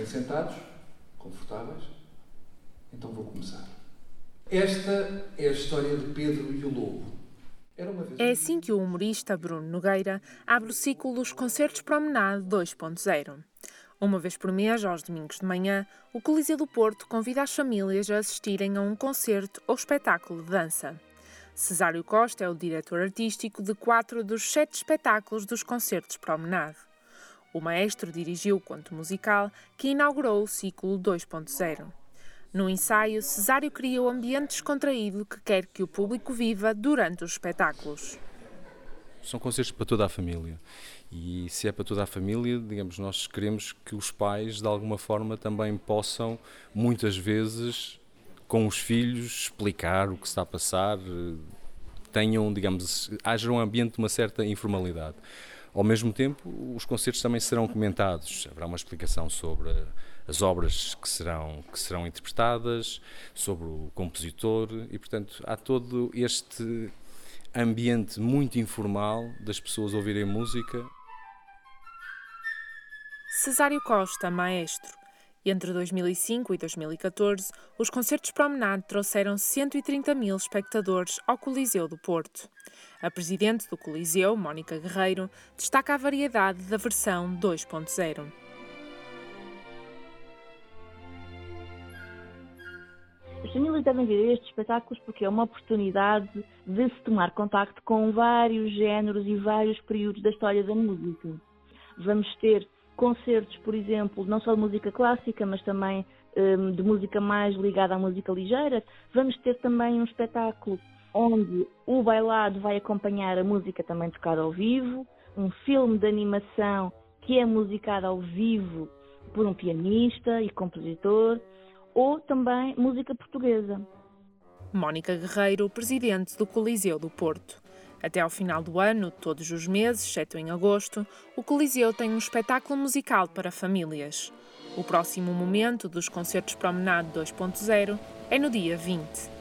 bem sentados, confortáveis. Então vou começar. Esta é a história de Pedro e o Lobo. É assim que o humorista Bruno Nogueira abre o ciclo dos Concertos Promenade 2.0. Uma vez por mês, aos domingos de manhã, o Coliseu do Porto convida as famílias a assistirem a um concerto ou espetáculo de dança. Cesário Costa é o diretor artístico de quatro dos sete espetáculos dos Concertos Promenade. O maestro dirigiu o conto musical que inaugurou o ciclo 2.0. No ensaio, Cesário cria o ambiente descontraído que quer que o público viva durante os espetáculos. São concertos para toda a família. E se é para toda a família, digamos, nós queremos que os pais, de alguma forma, também possam, muitas vezes, com os filhos, explicar o que está a passar, tenham, digamos, haja um ambiente de uma certa informalidade. Ao mesmo tempo, os concertos também serão comentados, haverá uma explicação sobre as obras que serão, que serão interpretadas, sobre o compositor e, portanto, há todo este ambiente muito informal das pessoas ouvirem música. Cesário Costa, maestro. Entre 2005 e 2014, os concertos Promenade trouxeram 130 mil espectadores ao Coliseu do Porto. A presidente do Coliseu, Mónica Guerreiro, destaca a variedade da versão 2.0. As famílias devem ver estes espetáculos porque é uma oportunidade de se tomar contacto com vários géneros e vários períodos da história da música. Vamos ter concertos, por exemplo, não só de música clássica, mas também um, de música mais ligada à música ligeira. Vamos ter também um espetáculo onde o bailado vai acompanhar a música também tocada ao vivo, um filme de animação que é musicado ao vivo por um pianista e compositor, ou também música portuguesa. Mónica Guerreiro, presidente do Coliseu do Porto. Até ao final do ano, todos os meses, exceto em agosto, o Coliseu tem um espetáculo musical para famílias. O próximo momento dos concertos Promenade 2.0 é no dia 20.